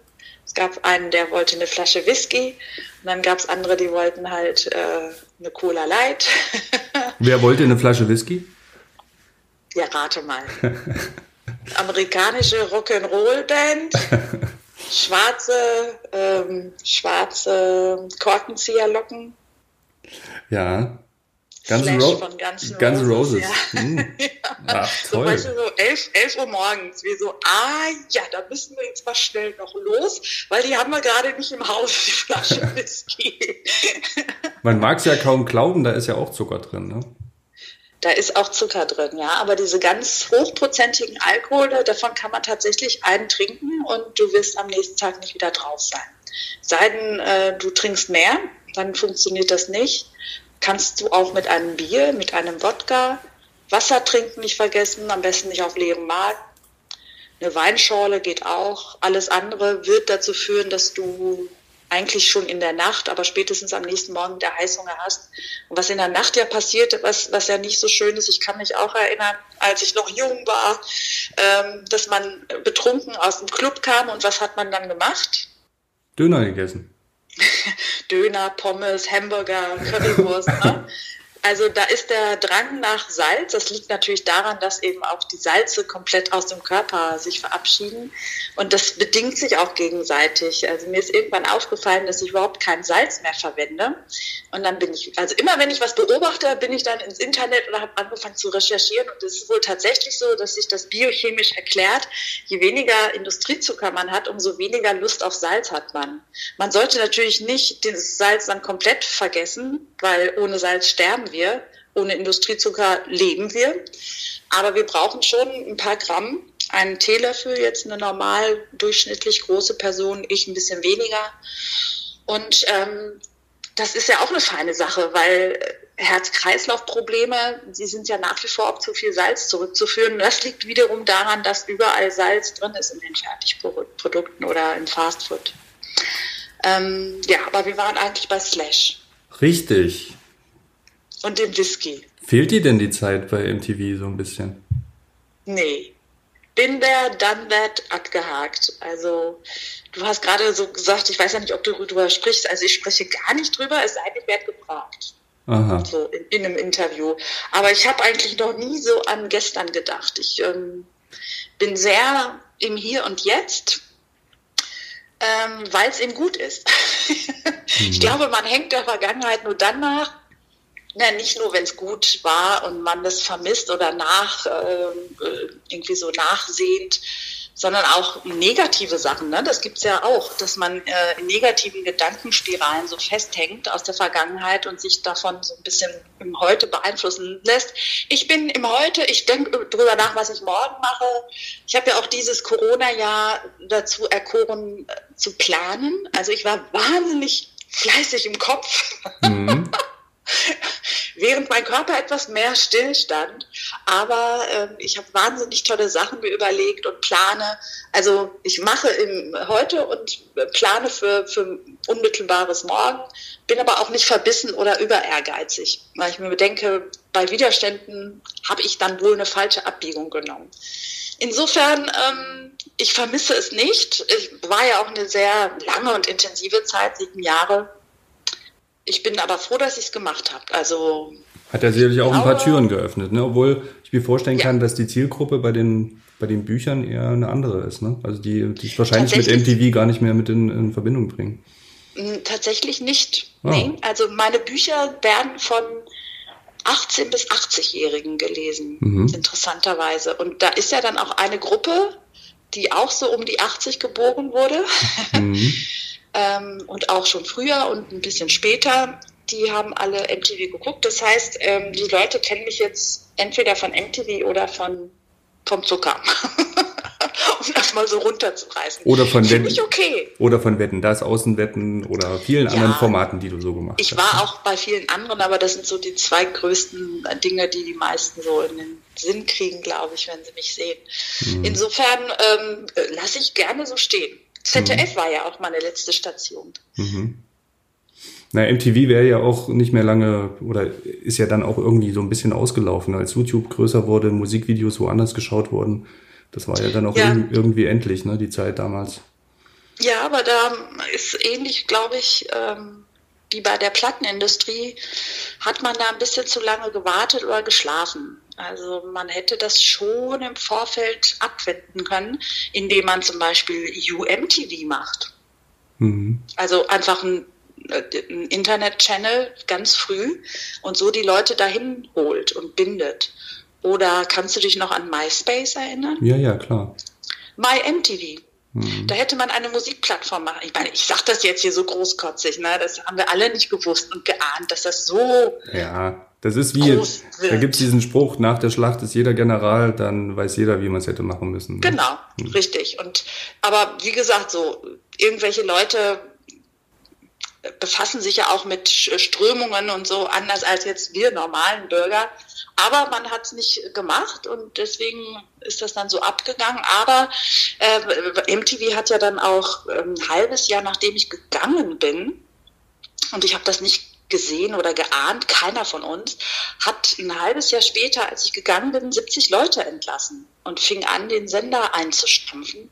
Es gab einen, der wollte eine Flasche Whisky. Und dann gab es andere, die wollten halt äh, eine Cola Light. Wer wollte eine Flasche Whisky? Ja, rate mal. Amerikanische Rock'n'Roll-Band. schwarze, ähm, schwarze Korkenzieherlocken. Ja. Guns, Ro von Guns, Guns Roses. Ja. Hm. ja. Ach, toll. Du, so 11, 11 Uhr morgens, wir so, ah ja, da müssen wir jetzt mal schnell noch los, weil die haben wir gerade nicht im Haus, die Flasche Whisky. Man mag es ja kaum glauben, da ist ja auch Zucker drin, ne? Da ist auch Zucker drin, ja. Aber diese ganz hochprozentigen Alkohole, davon kann man tatsächlich einen trinken und du wirst am nächsten Tag nicht wieder drauf sein. Sei denn, äh, du trinkst mehr, dann funktioniert das nicht kannst du auch mit einem Bier, mit einem Wodka, Wasser trinken nicht vergessen, am besten nicht auf leerem Magen. Eine Weinschorle geht auch. Alles andere wird dazu führen, dass du eigentlich schon in der Nacht, aber spätestens am nächsten Morgen der Heißhunger hast. Und was in der Nacht ja passiert, was, was ja nicht so schön ist, ich kann mich auch erinnern, als ich noch jung war, ähm, dass man betrunken aus dem Club kam und was hat man dann gemacht? Döner gegessen. Döner, Pommes, Hamburger, Currywurst. ne? Also da ist der Drang nach Salz. Das liegt natürlich daran, dass eben auch die Salze komplett aus dem Körper sich verabschieden. Und das bedingt sich auch gegenseitig. Also mir ist irgendwann aufgefallen, dass ich überhaupt kein Salz mehr verwende. Und dann bin ich, also immer wenn ich was beobachte, bin ich dann ins Internet oder habe angefangen zu recherchieren. Und es ist wohl tatsächlich so, dass sich das biochemisch erklärt. Je weniger Industriezucker man hat, umso weniger Lust auf Salz hat man. Man sollte natürlich nicht das Salz dann komplett vergessen, weil ohne Salz sterben wir. Ohne Industriezucker leben wir. Aber wir brauchen schon ein paar Gramm. Einen Teelöffel, jetzt eine normal durchschnittlich große Person, ich ein bisschen weniger. Und ähm, das ist ja auch eine feine Sache, weil Herz-Kreislauf-Probleme, die sind ja nach wie vor auf zu viel Salz zurückzuführen. Das liegt wiederum daran, dass überall Salz drin ist in den Fertigprodukten oder im Fastfood. Ähm, ja, aber wir waren eigentlich bei Slash. Richtig. Und dem Whisky. Fehlt dir denn die Zeit bei MTV so ein bisschen? Nee. Bin there, done that, abgehakt. Also, du hast gerade so gesagt, ich weiß ja nicht, ob du darüber sprichst. Also, ich spreche gar nicht drüber, es sei denn, ich werde gefragt. Aha. So in, in, einem Interview. Aber ich habe eigentlich noch nie so an gestern gedacht. Ich ähm, bin sehr im Hier und Jetzt, ähm, weil es eben gut ist. ich mhm. glaube, man hängt der Vergangenheit nur dann nach, na, nicht nur, wenn es gut war und man das vermisst oder nach, äh, irgendwie so nachsehnt, sondern auch negative Sachen. Ne? Das gibt's ja auch, dass man äh, in negativen Gedankenspiralen so festhängt aus der Vergangenheit und sich davon so ein bisschen im Heute beeinflussen lässt. Ich bin im Heute, ich denke drüber nach, was ich morgen mache. Ich habe ja auch dieses Corona-Jahr dazu erkoren, äh, zu planen. Also ich war wahnsinnig fleißig im Kopf. Mhm. während mein Körper etwas mehr stillstand. Aber äh, ich habe wahnsinnig tolle Sachen mir überlegt und plane. Also ich mache im, heute und plane für, für unmittelbares Morgen, bin aber auch nicht verbissen oder über ehrgeizig, weil ich mir denke, bei Widerständen habe ich dann wohl eine falsche Abbiegung genommen. Insofern, ähm, ich vermisse es nicht. Ich war ja auch eine sehr lange und intensive Zeit, sieben Jahre ich bin aber froh, dass ich es gemacht habe. Also hat er sicherlich auch ein paar Türen geöffnet, ne? Obwohl ich mir vorstellen ja. kann, dass die Zielgruppe bei den bei den Büchern eher eine andere ist, ne? Also die die wahrscheinlich mit MTV gar nicht mehr mit in, in Verbindung bringen. Hm, tatsächlich nicht. Ah. Nee. Also meine Bücher werden von 18 bis 80-Jährigen gelesen, mhm. interessanterweise. Und da ist ja dann auch eine Gruppe, die auch so um die 80 geboren wurde. Mhm. ähm, und auch schon früher und ein bisschen später, die haben alle MTV geguckt. Das heißt, ähm, die Leute kennen mich jetzt entweder von MTV oder von vom Zucker. um das mal so runterzureißen. Oder von Wetten. Okay. Oder von Wetten, das Außenwetten oder vielen ja, anderen Formaten, die du so gemacht ich hast. Ich war auch bei vielen anderen, aber das sind so die zwei größten Dinge, die die meisten so in den Sinn kriegen, glaube ich, wenn sie mich sehen. Mhm. Insofern ähm, lasse ich gerne so stehen. ZDF mhm. war ja auch meine letzte Station. Mhm. Na, MTV wäre ja auch nicht mehr lange oder ist ja dann auch irgendwie so ein bisschen ausgelaufen, als YouTube größer wurde, Musikvideos woanders geschaut wurden. Das war ja dann auch ja. irgendwie endlich, ne, die Zeit damals. Ja, aber da ist ähnlich, glaube ich, ähm, wie bei der Plattenindustrie, hat man da ein bisschen zu lange gewartet oder geschlafen. Also man hätte das schon im Vorfeld abwenden können, indem man zum Beispiel UMTV macht. Mhm. Also einfach ein, ein Internet-Channel ganz früh und so die Leute dahin holt und bindet. Oder kannst du dich noch an MySpace erinnern? Ja, ja, klar. MyMTV. Mhm. Da hätte man eine Musikplattform machen. Ich meine, ich sage das jetzt hier so großkotzig, ne? das haben wir alle nicht gewusst und geahnt, dass das so ja. Das ist wie, da gibt es diesen Spruch, nach der Schlacht ist jeder General, dann weiß jeder, wie man es hätte machen müssen. Ne? Genau, hm. richtig. Und aber wie gesagt, so irgendwelche Leute befassen sich ja auch mit Strömungen und so anders als jetzt wir normalen Bürger. Aber man hat es nicht gemacht und deswegen ist das dann so abgegangen. Aber äh, MTV hat ja dann auch ein ähm, halbes Jahr, nachdem ich gegangen bin, und ich habe das nicht gesehen oder geahnt, keiner von uns, hat ein halbes Jahr später, als ich gegangen bin, 70 Leute entlassen und fing an, den Sender einzustampfen.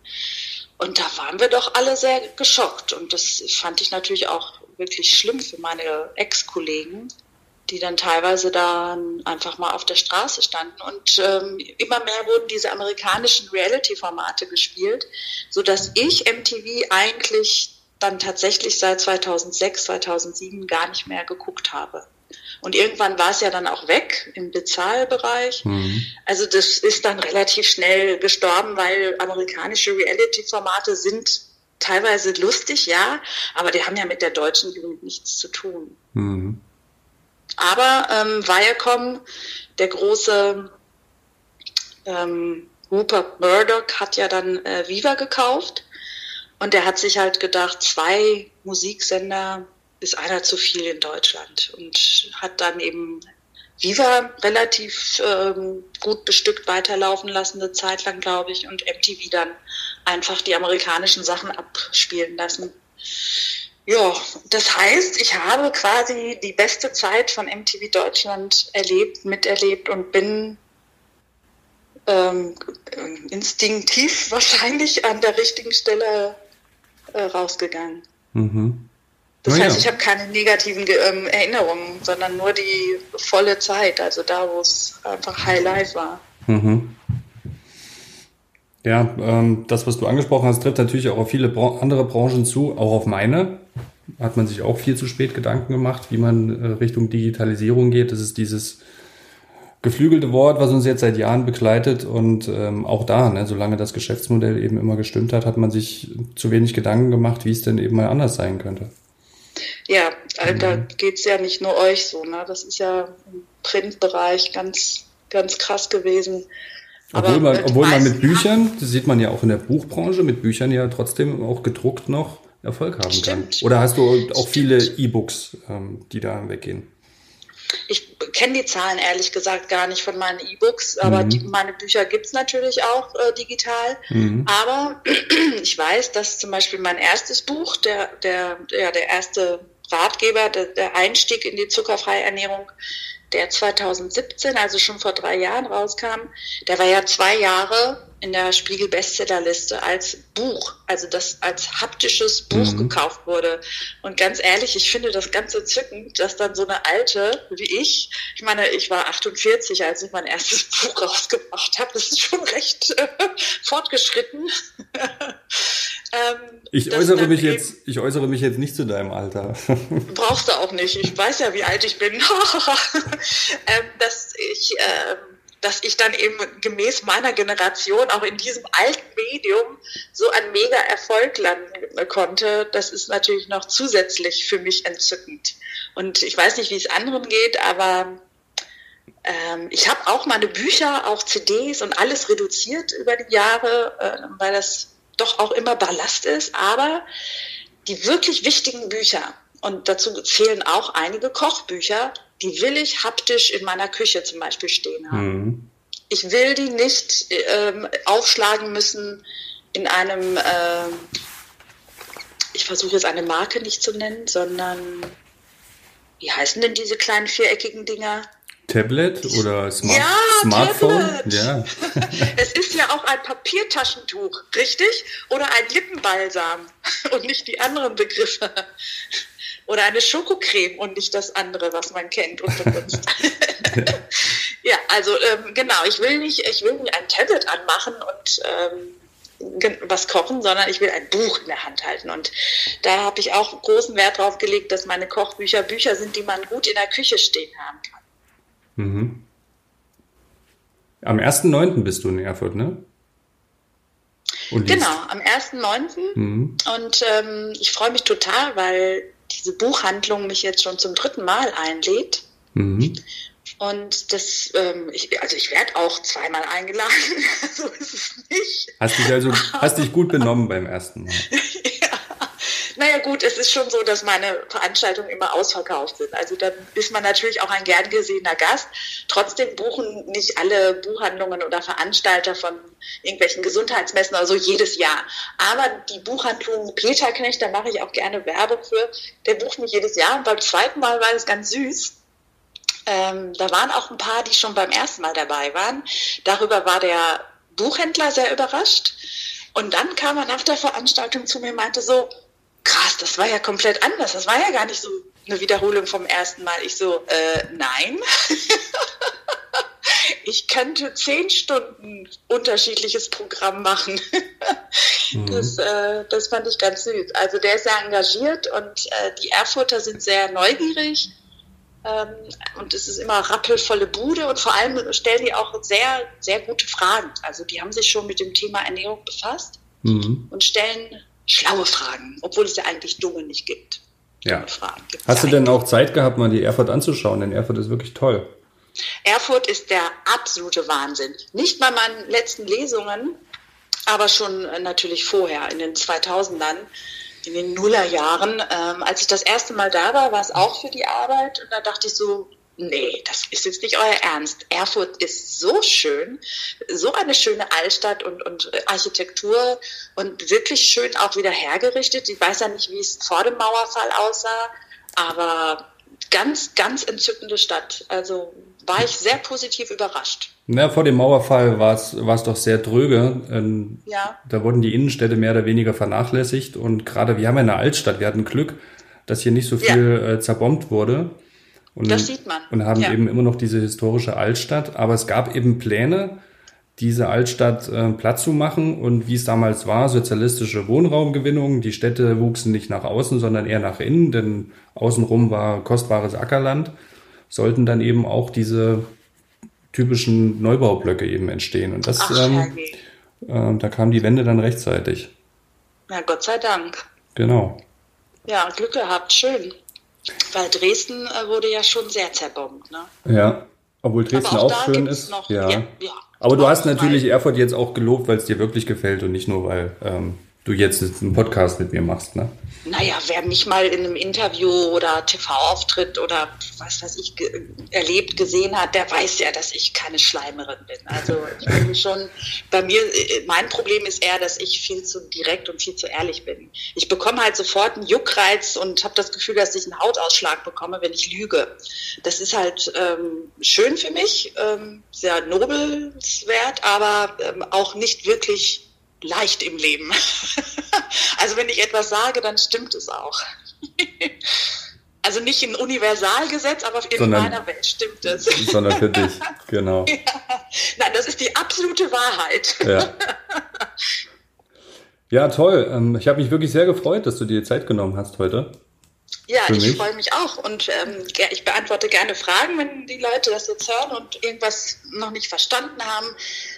Und da waren wir doch alle sehr geschockt. Und das fand ich natürlich auch wirklich schlimm für meine Ex-Kollegen, die dann teilweise da einfach mal auf der Straße standen. Und ähm, immer mehr wurden diese amerikanischen Reality-Formate gespielt, sodass ich MTV eigentlich dann tatsächlich seit 2006, 2007 gar nicht mehr geguckt habe. Und irgendwann war es ja dann auch weg im Bezahlbereich. Mhm. Also das ist dann relativ schnell gestorben, weil amerikanische Reality-Formate sind teilweise lustig, ja, aber die haben ja mit der deutschen Jugend nichts zu tun. Mhm. Aber ähm, Viacom, der große ähm, Rupert Murdoch, hat ja dann äh, Viva gekauft und er hat sich halt gedacht, zwei Musiksender ist einer zu viel in Deutschland und hat dann eben Viva relativ ähm, gut bestückt weiterlaufen lassen, eine Zeit lang, glaube ich, und MTV dann einfach die amerikanischen Sachen abspielen lassen. Ja, das heißt, ich habe quasi die beste Zeit von MTV Deutschland erlebt, miterlebt und bin ähm, instinktiv wahrscheinlich an der richtigen Stelle äh, rausgegangen. Mhm. Das heißt, ja. ich habe keine negativen ähm, Erinnerungen, sondern nur die volle Zeit, also da, wo es einfach High Life war. Mhm. Ja, ähm, das, was du angesprochen hast, trifft natürlich auch auf viele Bra andere Branchen zu, auch auf meine. Hat man sich auch viel zu spät Gedanken gemacht, wie man äh, Richtung Digitalisierung geht. Das ist dieses geflügelte Wort, was uns jetzt seit Jahren begleitet und ähm, auch da, ne, solange das Geschäftsmodell eben immer gestimmt hat, hat man sich zu wenig Gedanken gemacht, wie es denn eben mal anders sein könnte. Ja, also da geht's ja nicht nur euch so, ne? Das ist ja im Printbereich ganz, ganz krass gewesen. Obwohl, man, obwohl man mit Büchern, das sieht man ja auch in der Buchbranche, mit Büchern ja trotzdem auch gedruckt noch Erfolg haben Stimmt. kann. Oder hast du auch viele E-Books, ähm, die da weggehen? Ich kenne die Zahlen ehrlich gesagt gar nicht von meinen E-Books, aber mhm. die, meine Bücher gibt es natürlich auch äh, digital. Mhm. Aber ich weiß, dass zum Beispiel mein erstes Buch, der, der, ja, der erste Ratgeber, der, der Einstieg in die zuckerfreie Ernährung, der 2017, also schon vor drei Jahren rauskam, der war ja zwei Jahre in der Spiegel Bestsellerliste als Buch, also das als haptisches Buch mhm. gekauft wurde. Und ganz ehrlich, ich finde das ganz entzückend, dass dann so eine alte wie ich, ich meine, ich war 48, als ich mein erstes Buch rausgebracht habe, das ist schon recht äh, fortgeschritten. ähm, ich äußere mich jetzt, ich äußere mich jetzt nicht zu deinem Alter. Brauchst du auch nicht. Ich weiß ja, wie alt ich bin. ähm, dass ich ähm, dass ich dann eben gemäß meiner Generation auch in diesem alten Medium so einen mega Erfolg landen konnte, das ist natürlich noch zusätzlich für mich entzückend. Und ich weiß nicht, wie es anderen geht, aber ähm, ich habe auch meine Bücher, auch CDs und alles reduziert über die Jahre, äh, weil das doch auch immer Ballast ist. Aber die wirklich wichtigen Bücher, und dazu zählen auch einige Kochbücher, die will ich haptisch in meiner Küche zum Beispiel stehen haben. Mhm. Ich will die nicht ähm, aufschlagen müssen in einem, äh, ich versuche jetzt eine Marke nicht zu nennen, sondern wie heißen denn diese kleinen viereckigen Dinger? Tablet oder Smart ja, Smartphone? Tablet. Ja. es ist ja auch ein Papiertaschentuch, richtig? Oder ein Lippenbalsam und nicht die anderen Begriffe. Oder eine Schokocreme und nicht das andere, was man kennt und benutzt. ja, also ähm, genau, ich will nicht, ich will nicht ein Tablet anmachen und ähm, was kochen, sondern ich will ein Buch in der Hand halten. Und da habe ich auch großen Wert drauf gelegt, dass meine Kochbücher Bücher sind, die man gut in der Küche stehen haben kann. Mhm. Am 1.9. bist du in Erfurt, ne? genau, am 1.9. Mhm. Und ähm, ich freue mich total, weil diese Buchhandlung mich jetzt schon zum dritten Mal einlädt. Mhm. Und das, ähm, ich, also ich werde auch zweimal eingeladen, so ist es nicht. Hast dich also, hast dich gut benommen beim ersten Mal. ja. Naja gut, es ist schon so, dass meine Veranstaltungen immer ausverkauft sind. Also dann ist man natürlich auch ein gern gesehener Gast. Trotzdem buchen nicht alle Buchhandlungen oder Veranstalter von irgendwelchen Gesundheitsmessen oder so jedes Jahr. Aber die Buchhandlung Peter Knecht, da mache ich auch gerne Werbung für, der bucht mich jedes Jahr. Und beim zweiten Mal war es ganz süß. Ähm, da waren auch ein paar, die schon beim ersten Mal dabei waren. Darüber war der Buchhändler sehr überrascht. Und dann kam er nach der Veranstaltung zu mir und meinte so, krass, das war ja komplett anders. Das war ja gar nicht so eine Wiederholung vom ersten Mal. Ich so, äh, nein. ich könnte zehn Stunden unterschiedliches Programm machen. mhm. das, äh, das fand ich ganz süß. Also der ist sehr engagiert und äh, die Erfurter sind sehr neugierig. Ähm, und es ist immer rappelvolle Bude und vor allem stellen die auch sehr, sehr gute Fragen. Also die haben sich schon mit dem Thema Ernährung befasst mhm. und stellen schlaue Fragen, obwohl es ja eigentlich dumme nicht gibt. Ja. Hast du denn auch Zeit gehabt, mal die Erfurt anzuschauen? Denn Erfurt ist wirklich toll. Erfurt ist der absolute Wahnsinn. Nicht bei meinen letzten Lesungen, aber schon äh, natürlich vorher, in den 2000ern, in den Nullerjahren. Ähm, als ich das erste Mal da war, war es auch für die Arbeit. Und da dachte ich so, nee, das ist jetzt nicht euer Ernst. Erfurt ist so schön, so eine schöne Altstadt und, und Architektur und wirklich schön auch wieder hergerichtet. Ich weiß ja nicht, wie es vor dem Mauerfall aussah, aber ganz, ganz entzückende Stadt. Also war ich sehr positiv überrascht. Na, vor dem Mauerfall war es war es doch sehr dröge. Ähm, ja. Da wurden die Innenstädte mehr oder weniger vernachlässigt und gerade wir haben ja eine Altstadt, wir hatten Glück, dass hier nicht so viel ja. äh, zerbombt wurde. Und, das sieht man. Und haben ja. eben immer noch diese historische Altstadt. Aber es gab eben Pläne, diese Altstadt äh, platt zu machen. Und wie es damals war, sozialistische Wohnraumgewinnung. Die Städte wuchsen nicht nach außen, sondern eher nach innen, denn außenrum war kostbares Ackerland. Sollten dann eben auch diese typischen Neubaublöcke eben entstehen. Und das, Ach, ähm, äh, da kamen die Wände dann rechtzeitig. Na, Gott sei Dank. Genau. Ja, Glück gehabt, schön. Weil Dresden äh, wurde ja schon sehr zerbombt, ne? Ja, obwohl Dresden auch, auch schön ist. Noch, ja. ja, ja. Aber du hast natürlich Erfurt jetzt auch gelobt, weil es dir wirklich gefällt und nicht nur, weil ähm, du jetzt einen Podcast mit mir machst, ne? Naja, wer mich mal in einem Interview oder TV-Auftritt oder was weiß ich ge erlebt, gesehen hat, der weiß ja, dass ich keine Schleimerin bin. Also ich bin schon, bei mir, äh, mein Problem ist eher, dass ich viel zu direkt und viel zu ehrlich bin. Ich bekomme halt sofort einen Juckreiz und habe das Gefühl, dass ich einen Hautausschlag bekomme, wenn ich lüge. Das ist halt ähm, schön für mich, ähm, sehr nobelswert, aber ähm, auch nicht wirklich leicht im Leben. also wenn ich etwas sage, dann stimmt es auch. also nicht ein Universalgesetz, aber in sondern, meiner Welt stimmt es. sondern für dich, genau. Ja. Nein, das ist die absolute Wahrheit. Ja. Ja, toll. Ähm, ich habe mich wirklich sehr gefreut, dass du dir Zeit genommen hast heute. Ja, ich freue mich auch und ähm, ich beantworte gerne Fragen, wenn die Leute das jetzt hören und irgendwas noch nicht verstanden haben.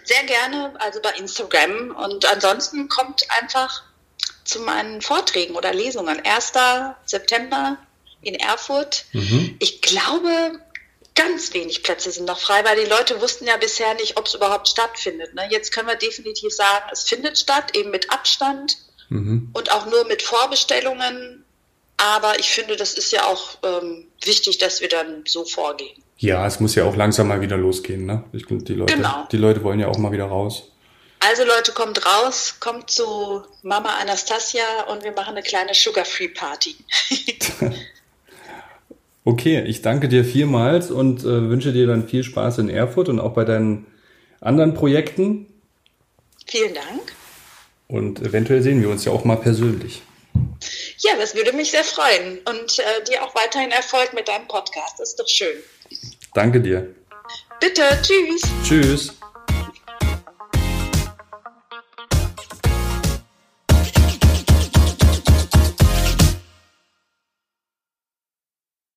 Sehr gerne, also bei Instagram. Und ansonsten kommt einfach zu meinen Vorträgen oder Lesungen. 1. September in Erfurt. Mhm. Ich glaube, ganz wenig Plätze sind noch frei, weil die Leute wussten ja bisher nicht, ob es überhaupt stattfindet. Ne? Jetzt können wir definitiv sagen, es findet statt, eben mit Abstand mhm. und auch nur mit Vorbestellungen aber ich finde, das ist ja auch ähm, wichtig, dass wir dann so vorgehen. Ja, es muss ja auch langsam mal wieder losgehen, ne? Ich, die, Leute, genau. die Leute wollen ja auch mal wieder raus. Also Leute, kommt raus, kommt zu Mama Anastasia und wir machen eine kleine Sugar-Free Party. okay, ich danke dir vielmals und äh, wünsche dir dann viel Spaß in Erfurt und auch bei deinen anderen Projekten. Vielen Dank. Und eventuell sehen wir uns ja auch mal persönlich. Ja, das würde mich sehr freuen. Und äh, dir auch weiterhin Erfolg mit deinem Podcast. Das ist doch schön. Danke dir. Bitte, tschüss. Tschüss.